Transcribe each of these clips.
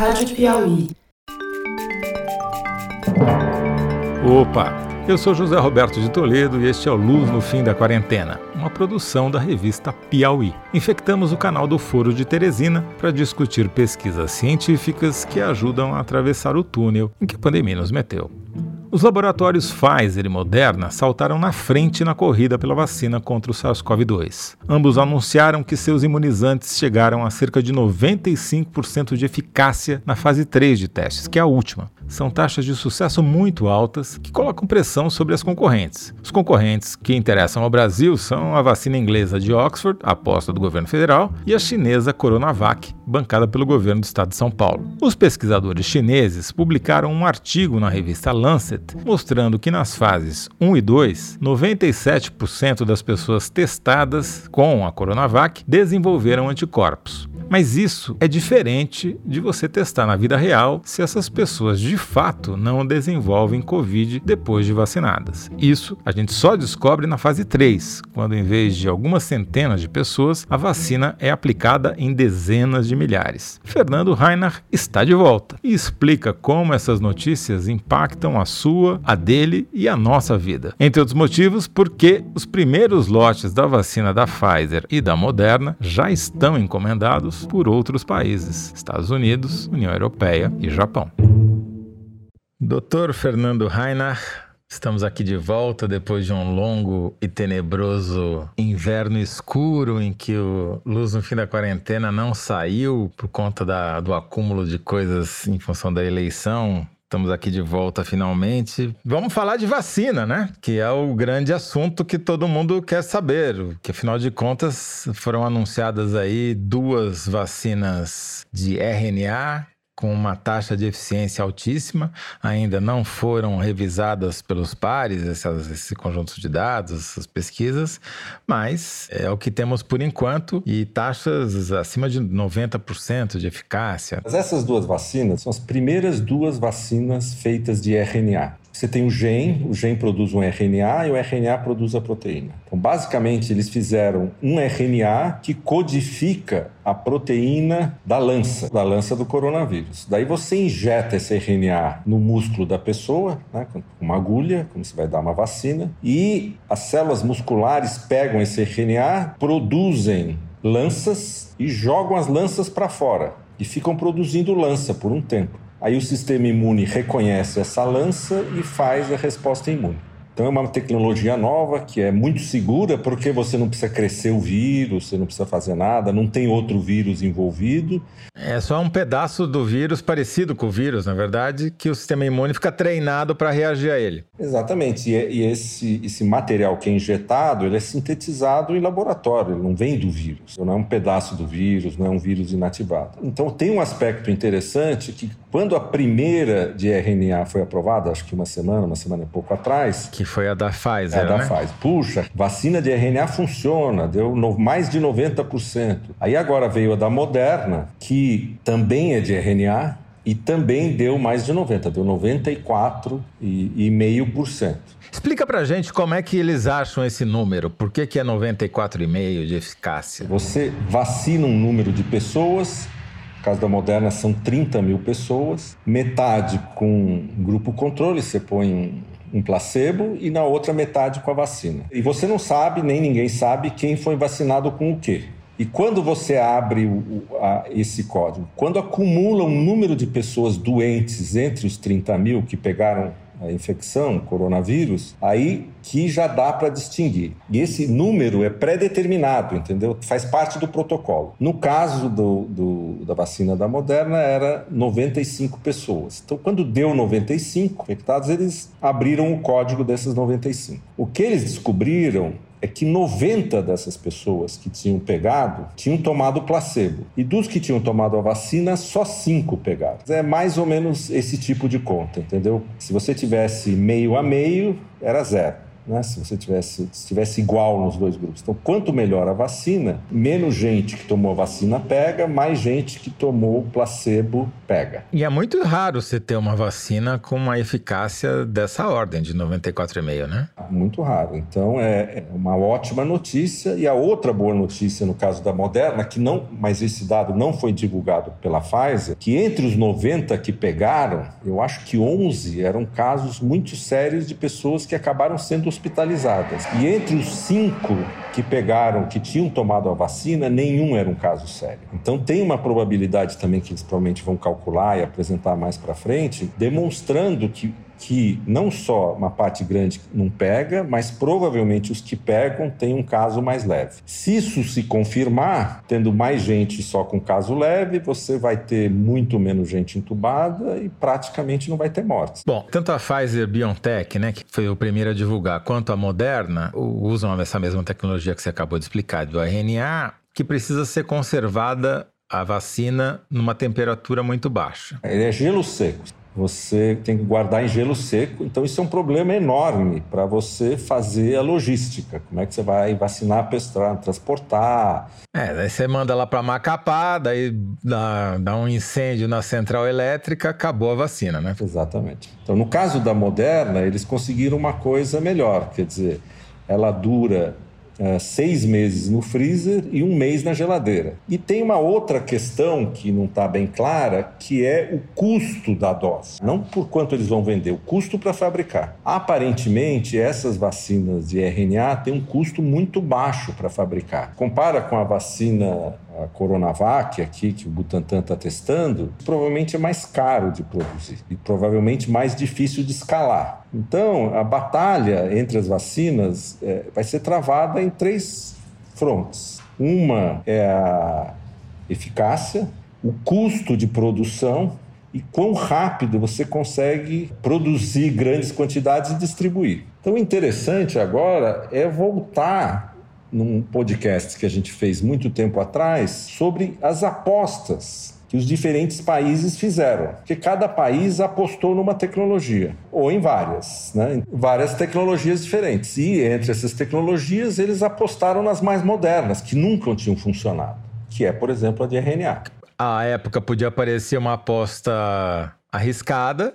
Rádio Piauí. Opa! Eu sou José Roberto de Toledo e este é o Luz no Fim da Quarentena, uma produção da revista Piauí. Infectamos o canal do Foro de Teresina para discutir pesquisas científicas que ajudam a atravessar o túnel em que a pandemia nos meteu. Os laboratórios Pfizer e Moderna saltaram na frente na corrida pela vacina contra o SARS-CoV-2. Ambos anunciaram que seus imunizantes chegaram a cerca de 95% de eficácia na fase 3 de testes, que é a última. São taxas de sucesso muito altas que colocam pressão sobre as concorrentes. Os concorrentes que interessam ao Brasil são a vacina inglesa de Oxford, aposta do governo federal, e a chinesa Coronavac, bancada pelo governo do estado de São Paulo. Os pesquisadores chineses publicaram um artigo na revista Lancet mostrando que nas fases 1 e 2, 97% das pessoas testadas com a Coronavac desenvolveram anticorpos. Mas isso é diferente de você testar na vida real se essas pessoas de fato não desenvolvem Covid depois de vacinadas. Isso a gente só descobre na fase 3, quando em vez de algumas centenas de pessoas, a vacina é aplicada em dezenas de milhares. Fernando Reinach está de volta e explica como essas notícias impactam a sua, a dele e a nossa vida. Entre outros motivos, porque os primeiros lotes da vacina da Pfizer e da Moderna já estão encomendados por outros países, Estados Unidos, União Europeia e Japão. Dr. Fernando Reinach, Estamos aqui de volta depois de um longo e tenebroso inverno escuro em que o Luz no Fim da Quarentena não saiu por conta da, do acúmulo de coisas em função da eleição Estamos aqui de volta finalmente. Vamos falar de vacina, né? Que é o grande assunto que todo mundo quer saber. Que afinal de contas foram anunciadas aí duas vacinas de RNA com uma taxa de eficiência altíssima, ainda não foram revisadas pelos pares essas, esse conjunto de dados, essas pesquisas, mas é o que temos por enquanto e taxas acima de 90% de eficácia. Essas duas vacinas são as primeiras duas vacinas feitas de RNA. Você tem o gene, o gene produz um RNA e o RNA produz a proteína. Então, basicamente, eles fizeram um RNA que codifica a proteína da lança, da lança do coronavírus. Daí você injeta esse RNA no músculo da pessoa, né, com uma agulha, como você vai dar uma vacina, e as células musculares pegam esse RNA, produzem lanças e jogam as lanças para fora e ficam produzindo lança por um tempo. Aí o sistema imune reconhece essa lança e faz a resposta imune. Então é uma tecnologia nova que é muito segura porque você não precisa crescer o vírus, você não precisa fazer nada, não tem outro vírus envolvido. É só um pedaço do vírus parecido com o vírus, na verdade, que o sistema imune fica treinado para reagir a ele. Exatamente. E, esse, esse material que é injetado, ele é sintetizado em laboratório, ele não vem do vírus, não é um pedaço do vírus, não é um vírus inativado. Então tem um aspecto interessante que quando a primeira de RNA foi aprovada, acho que uma semana, uma semana e pouco atrás, que foi a da Pfizer, é a da né? Pfizer. Puxa, vacina de RNA funciona, deu no, mais de 90%. Aí agora veio a da Moderna, que também é de RNA e também deu mais de 90, deu 94,5%. Explica pra gente como é que eles acham esse número. Por que, que é 94,5% de eficácia? Você vacina um número de pessoas no caso da Moderna, são 30 mil pessoas, metade com grupo controle, você põe um placebo e na outra metade com a vacina. E você não sabe, nem ninguém sabe, quem foi vacinado com o quê. E quando você abre o, a, esse código, quando acumula um número de pessoas doentes entre os 30 mil que pegaram a infecção, coronavírus, aí que já dá para distinguir. E esse número é pré-determinado, entendeu? Faz parte do protocolo. No caso do, do, da vacina da Moderna, era 95 pessoas. Então, quando deu 95 infectados, eles abriram o código dessas 95. O que eles descobriram é que 90 dessas pessoas que tinham pegado tinham tomado placebo. E dos que tinham tomado a vacina, só 5 pegaram. É mais ou menos esse tipo de conta, entendeu? Se você tivesse meio a meio, era zero. Né? Se você tivesse, se tivesse igual nos dois grupos. Então, quanto melhor a vacina, menos gente que tomou a vacina pega, mais gente que tomou placebo pega. E é muito raro você ter uma vacina com uma eficácia dessa ordem, de 94,5, né? Muito raro. Então, é, é uma ótima notícia. E a outra boa notícia no caso da Moderna, que não, mas esse dado não foi divulgado pela Pfizer, que entre os 90 que pegaram, eu acho que 11 eram casos muito sérios de pessoas que acabaram sendo hospitalizadas. E entre os cinco que pegaram, que tinham tomado a vacina, nenhum era um caso sério. Então tem uma probabilidade também que eles provavelmente vão calcular e apresentar mais para frente, demonstrando que que não só uma parte grande não pega, mas provavelmente os que pegam têm um caso mais leve. Se isso se confirmar, tendo mais gente só com caso leve, você vai ter muito menos gente entubada e praticamente não vai ter mortes. Bom, tanto a Pfizer BioNTech, né, que foi o primeiro a divulgar, quanto a Moderna usam essa mesma tecnologia que você acabou de explicar, do RNA, que precisa ser conservada a vacina numa temperatura muito baixa. Ele é gelo seco você tem que guardar em gelo seco. Então, isso é um problema enorme para você fazer a logística. Como é que você vai vacinar, pestar, transportar? É, daí você manda lá para Macapá, daí dá, dá um incêndio na central elétrica, acabou a vacina, né? Exatamente. Então, no caso da Moderna, eles conseguiram uma coisa melhor, quer dizer, ela dura uh, seis meses no freezer e um mês na geladeira. E tem uma outra questão que não está bem clara, que é o custo da dose. Não por quanto eles vão vender, o custo para fabricar. Aparentemente, essas vacinas de RNA têm um custo muito baixo para fabricar. Compara com a vacina a Coronavac aqui, que o Butantan está testando, provavelmente é mais caro de produzir e provavelmente mais difícil de escalar. Então, a batalha entre as vacinas é, vai ser travada em três frontes. Uma é a eficácia, o custo de produção e quão rápido você consegue produzir grandes quantidades e distribuir. Então, o interessante agora é voltar num podcast que a gente fez muito tempo atrás sobre as apostas que os diferentes países fizeram. Porque cada país apostou numa tecnologia, ou em várias, né? várias tecnologias diferentes. E entre essas tecnologias, eles apostaram nas mais modernas, que nunca tinham funcionado, que é, por exemplo, a de RNA. À época podia parecer uma aposta arriscada,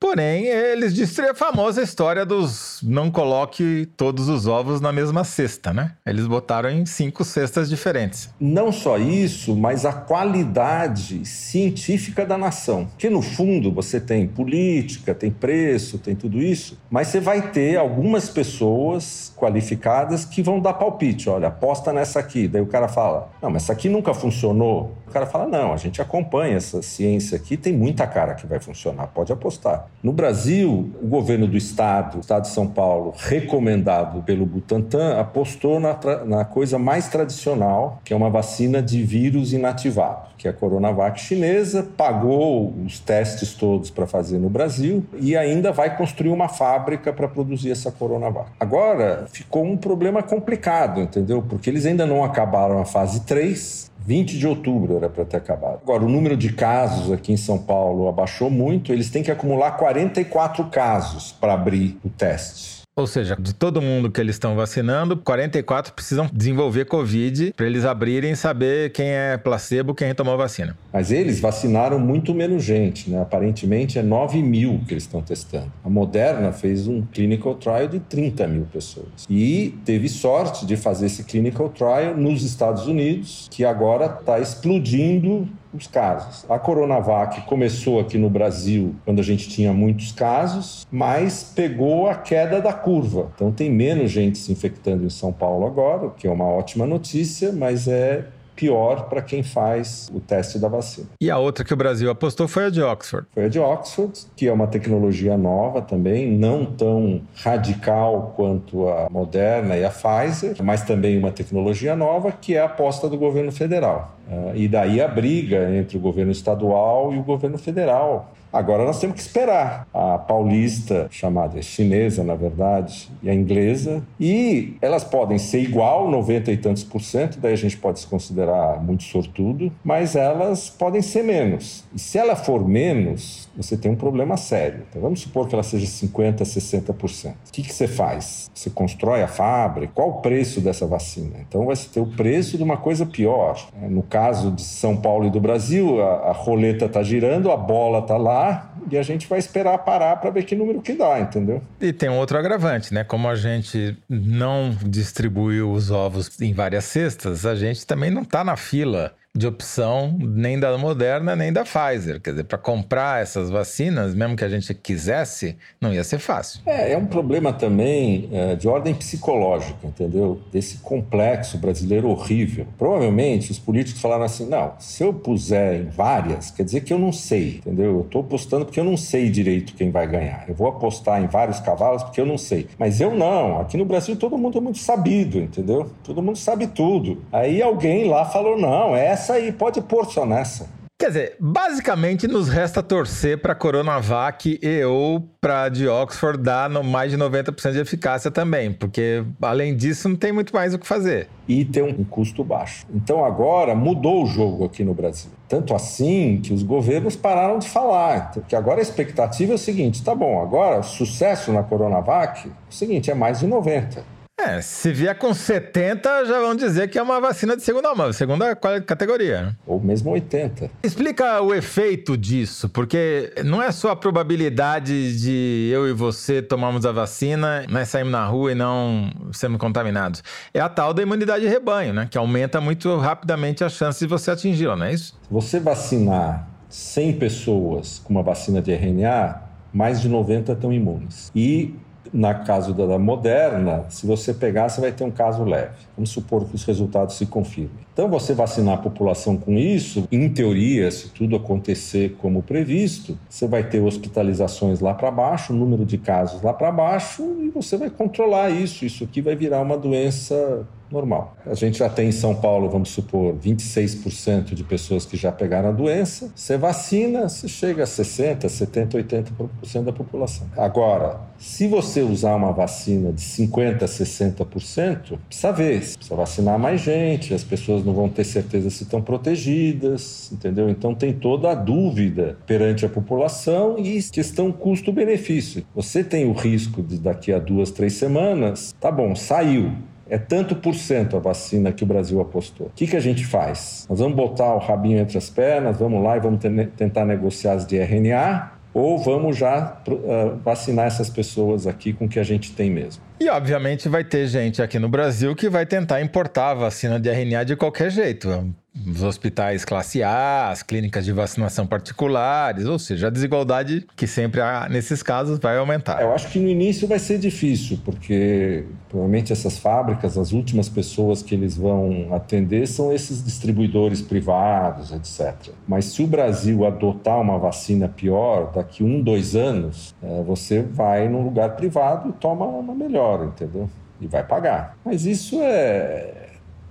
Porém, eles disseram a famosa história dos não coloque todos os ovos na mesma cesta, né? Eles botaram em cinco cestas diferentes. Não só isso, mas a qualidade científica da nação. Que no fundo você tem política, tem preço, tem tudo isso, mas você vai ter algumas pessoas qualificadas que vão dar palpite. Olha, aposta nessa aqui. Daí o cara fala: Não, mas essa aqui nunca funcionou. O cara fala: Não, a gente acompanha essa ciência aqui, tem muita cara que vai funcionar, pode apostar. No Brasil, o governo do estado, o estado de São Paulo, recomendado pelo Butantan, apostou na, na coisa mais tradicional, que é uma vacina de vírus inativado, que é a Coronavac chinesa, pagou os testes todos para fazer no Brasil e ainda vai construir uma fábrica para produzir essa Coronavac. Agora, ficou um problema complicado, entendeu? Porque eles ainda não acabaram a fase 3, 20 de outubro era para ter acabado. Agora, o número de casos aqui em São Paulo abaixou muito, eles têm que acumular 44 casos para abrir o teste. Ou seja, de todo mundo que eles estão vacinando, 44 precisam desenvolver Covid para eles abrirem e saber quem é placebo, quem tomou vacina. Mas eles vacinaram muito menos gente, né? Aparentemente é 9 mil que eles estão testando. A Moderna fez um clinical trial de 30 mil pessoas. E teve sorte de fazer esse clinical trial nos Estados Unidos, que agora está explodindo os casos. A Coronavac começou aqui no Brasil quando a gente tinha muitos casos, mas pegou a queda da curva. Então tem menos gente se infectando em São Paulo agora, o que é uma ótima notícia, mas é pior para quem faz o teste da vacina. E a outra que o Brasil apostou foi a de Oxford. Foi a de Oxford, que é uma tecnologia nova também, não tão radical quanto a Moderna e a Pfizer, mas também uma tecnologia nova, que é a aposta do governo federal. Uh, e daí a briga entre o governo estadual e o governo federal. Agora nós temos que esperar a paulista, chamada chinesa, na verdade, e a inglesa, e elas podem ser igual, 90 e tantos por cento, daí a gente pode se considerar muito sortudo, mas elas podem ser menos. E se ela for menos, você tem um problema sério. Então, vamos supor que ela seja 50, 60%. O que, que você faz? Você constrói a fábrica? Qual o preço dessa vacina? Então vai ter o preço de uma coisa pior. No caso de São Paulo e do Brasil, a, a roleta está girando, a bola está lá e a gente vai esperar parar para ver que número que dá, entendeu? E tem um outro agravante, né? Como a gente não distribuiu os ovos em várias cestas, a gente também não está na fila de opção nem da Moderna nem da Pfizer. Quer dizer, para comprar essas vacinas, mesmo que a gente quisesse, não ia ser fácil. É, é um problema também é, de ordem psicológica, entendeu? Desse complexo brasileiro horrível. Provavelmente os políticos falaram assim: não, se eu puser em várias, quer dizer que eu não sei, entendeu? Eu estou apostando porque eu não sei direito quem vai ganhar. Eu vou apostar em vários cavalos porque eu não sei. Mas eu não. Aqui no Brasil todo mundo é muito sabido, entendeu? Todo mundo sabe tudo. Aí alguém lá falou: não, essa essa aí, pode pôr só nessa. Quer dizer, basicamente nos resta torcer para a Coronavac e ou para de Oxford dar no mais de 90% de eficácia também, porque além disso não tem muito mais o que fazer. E tem um custo baixo. Então agora mudou o jogo aqui no Brasil. Tanto assim que os governos pararam de falar. Porque agora a expectativa é o seguinte: tá bom, agora sucesso na Coronavac, é o seguinte, é mais de 90%. É, se vier com 70, já vão dizer que é uma vacina de segunda mão, segunda categoria. Ou mesmo 80. Explica o efeito disso, porque não é só a probabilidade de eu e você tomarmos a vacina, nós saímos na rua e não sermos contaminados. É a tal da imunidade de rebanho, né? Que aumenta muito rapidamente a chance de você atingi-la, não é isso? Se você vacinar 100 pessoas com uma vacina de RNA, mais de 90 estão imunes. E na caso da Moderna, se você pegar, você vai ter um caso leve. Vamos supor que os resultados se confirmem. Então, você vacinar a população com isso, em teoria, se tudo acontecer como previsto, você vai ter hospitalizações lá para baixo, número de casos lá para baixo, e você vai controlar isso. Isso aqui vai virar uma doença normal. A gente já tem em São Paulo, vamos supor, 26% de pessoas que já pegaram a doença. Você vacina, você chega a 60%, 70%, 80% da população. Agora, se você usar uma vacina de 50%, 60%, precisa ver, precisa vacinar mais gente, as pessoas não vão ter certeza se estão protegidas, entendeu? Então tem toda a dúvida perante a população e questão custo-benefício. Você tem o risco de daqui a duas, três semanas, tá bom, saiu, é tanto por cento a vacina que o Brasil apostou. O que, que a gente faz? Nós vamos botar o rabinho entre as pernas, vamos lá e vamos tentar negociar as de RNA, ou vamos já uh, vacinar essas pessoas aqui com o que a gente tem mesmo. E obviamente vai ter gente aqui no Brasil que vai tentar importar vacina de RNA de qualquer jeito os hospitais classe A, as clínicas de vacinação particulares, ou seja, a desigualdade que sempre há nesses casos vai aumentar. Eu acho que no início vai ser difícil, porque provavelmente essas fábricas, as últimas pessoas que eles vão atender são esses distribuidores privados, etc. Mas se o Brasil adotar uma vacina pior, daqui um, dois anos, é, você vai num lugar privado e toma uma melhor, entendeu? E vai pagar. Mas isso é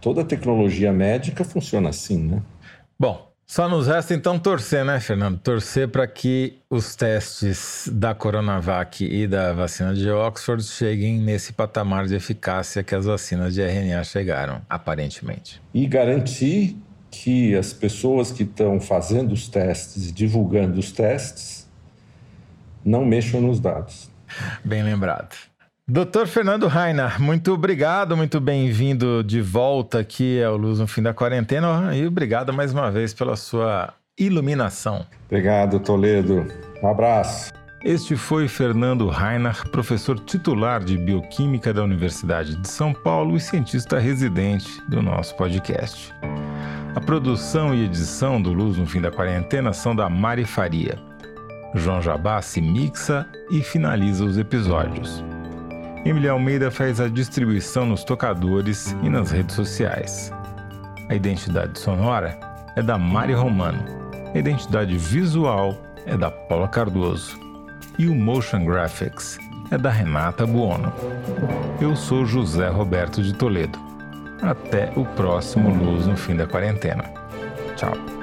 toda tecnologia médica funciona assim, né? Bom, só nos resta então torcer, né, Fernando? Torcer para que os testes da Coronavac e da vacina de Oxford cheguem nesse patamar de eficácia que as vacinas de RNA chegaram, aparentemente. E garantir que as pessoas que estão fazendo os testes e divulgando os testes não mexam nos dados. Bem lembrado. Doutor Fernando Rainer, muito obrigado, muito bem-vindo de volta aqui ao Luz no Fim da Quarentena e obrigado mais uma vez pela sua iluminação. Obrigado, Toledo. Um abraço. Este foi Fernando Rainer, professor titular de Bioquímica da Universidade de São Paulo e cientista residente do nosso podcast. A produção e edição do Luz no Fim da Quarentena são da Mari Faria. João Jabá se mixa e finaliza os episódios. Emily Almeida faz a distribuição nos tocadores e nas redes sociais. A identidade sonora é da Mari Romano. A identidade visual é da Paula Cardoso. E o Motion Graphics é da Renata Buono. Eu sou José Roberto de Toledo. Até o próximo Luz no Fim da Quarentena. tchau.